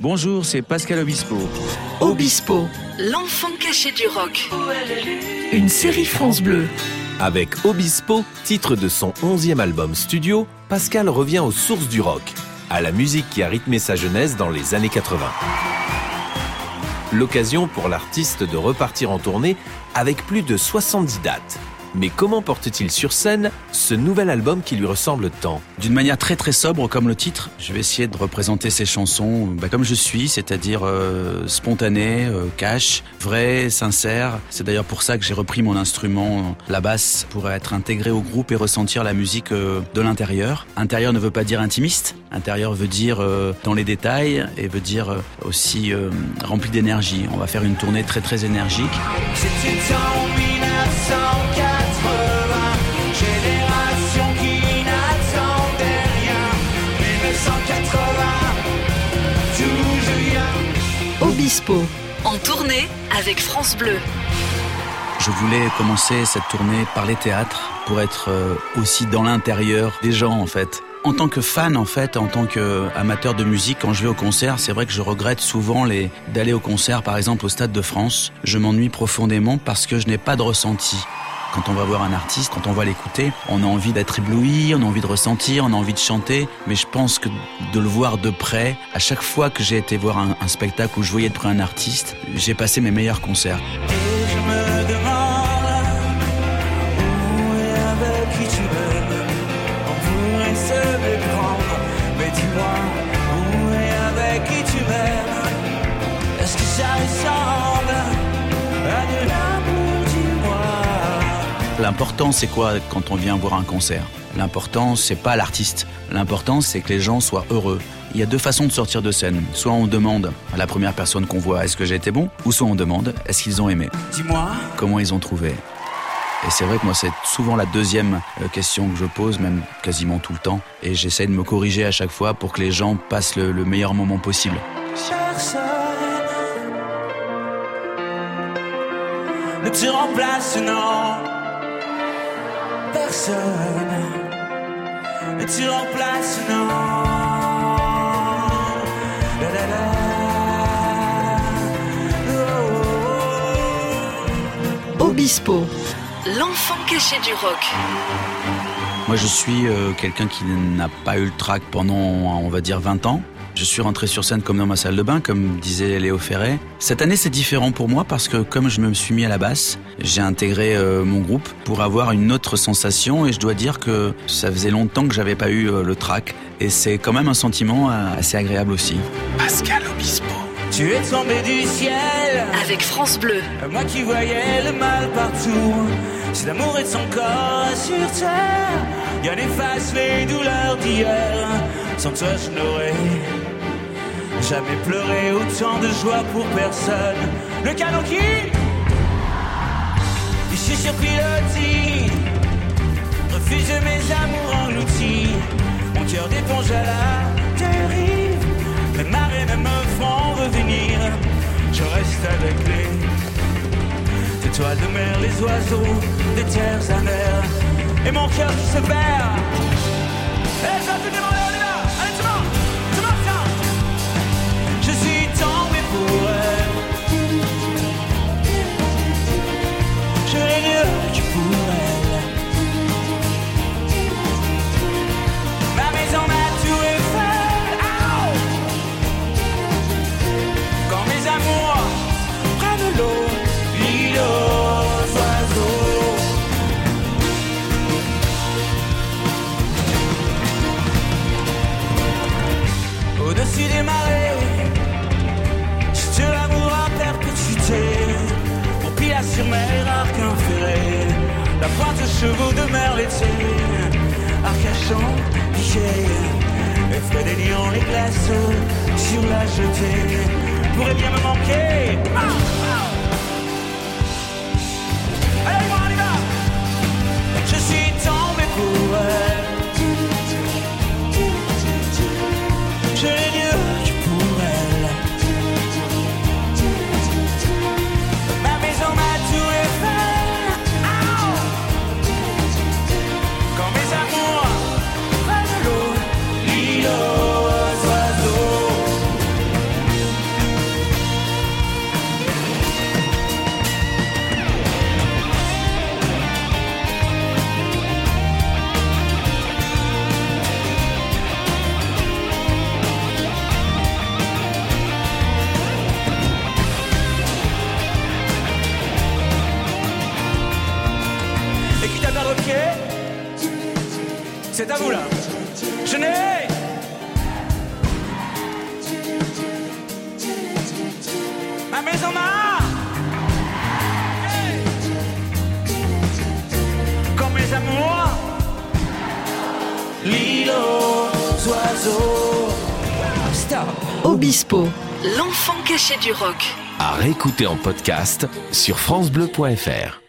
Bonjour, c'est Pascal Obispo. Obispo, L'enfant caché du rock. une série France Bleu. Avec Obispo, titre de son 11e album studio, Pascal revient aux sources du rock, à la musique qui a rythmé sa jeunesse dans les années 80. L'occasion pour l'artiste de repartir en tournée avec plus de 70 dates. Mais comment porte-t-il sur scène ce nouvel album qui lui ressemble tant D'une manière très très sobre comme le titre, je vais essayer de représenter ces chansons bah, comme je suis, c'est-à-dire euh, spontané, euh, cash, vrai, sincère. C'est d'ailleurs pour ça que j'ai repris mon instrument, la basse, pour être intégré au groupe et ressentir la musique euh, de l'intérieur. Intérieur ne veut pas dire intimiste, intérieur veut dire euh, dans les détails et veut dire euh, aussi euh, rempli d'énergie. On va faire une tournée très très énergique. En tournée avec France Bleu. Je voulais commencer cette tournée par les théâtres pour être euh, aussi dans l'intérieur des gens en fait. En tant que fan en fait, en tant qu'amateur de musique, quand je vais au concert, c'est vrai que je regrette souvent les d'aller au concert par exemple au Stade de France. Je m'ennuie profondément parce que je n'ai pas de ressenti. Quand on va voir un artiste, quand on va l'écouter, on a envie d'être ébloui, on a envie de ressentir, on a envie de chanter, mais je pense que de le voir de près, à chaque fois que j'ai été voir un, spectacle où je voyais de près un artiste, j'ai passé mes meilleurs concerts. L'important, c'est quoi quand on vient voir un concert? L'important, c'est pas l'artiste. L'important, c'est que les gens soient heureux. Il y a deux façons de sortir de scène. Soit on demande à la première personne qu'on voit est-ce que j'ai été bon, ou soit on demande est-ce qu'ils ont aimé, Dis-moi. comment ils ont trouvé? Et c'est vrai que moi, c'est souvent la deuxième euh, question que je pose, même quasiment tout le temps. Et j'essaie de me corriger à chaque fois pour que les gens passent le, le meilleur moment possible. Ne te remplace, non. Personne ne te remplace, non. La, la, la. Oh, oh, Obispo, L'enfant caché du rock. Moi, je suis euh, quelqu'un qui n'a pas eu le trac pendant, on va dire, 20 ans. Je suis rentré sur scène comme dans ma salle de bain, comme disait Léo Ferret. Cette année, c'est différent pour moi parce que comme je me suis mis à la basse, j'ai intégré euh, mon groupe pour avoir une autre sensation et je dois dire que ça faisait longtemps que j'avais pas eu euh, le trac et c'est quand même un sentiment euh, assez agréable aussi. Pascal Obispo. Tu es tombé du ciel. Avec France Bleu. Moi qui voyais le mal partout, si l'amour est son corps sur terre, Yann efface les douleurs d'hier. Sans toi, je n'aurais jamais pleuré autant de joie pour personne. Le canon qui, ici sur pilotis, refuse mes amours engloutis. Mon cœur d'éponge à la dérive, les marées ne me font revenir. Je reste avec les étoiles de mer, les oiseaux des terres amères. Et mon cœur qui se perd. Et ça, tout demander, Des marées, c'est de l'amour à perpétuité. Pour pila sur mer, arc inféré, la pointe de chevaux de mer l'été, Arcachon, piqué, effet des lions, les glaces sur la jetée, pourrait bien me manquer. C'est à vous là. Je n'ai ma maison m'a comme mes amours l'île aux oiseaux stop Obispo. L'enfant caché du rock. À réécouter en podcast sur FranceBleu.fr.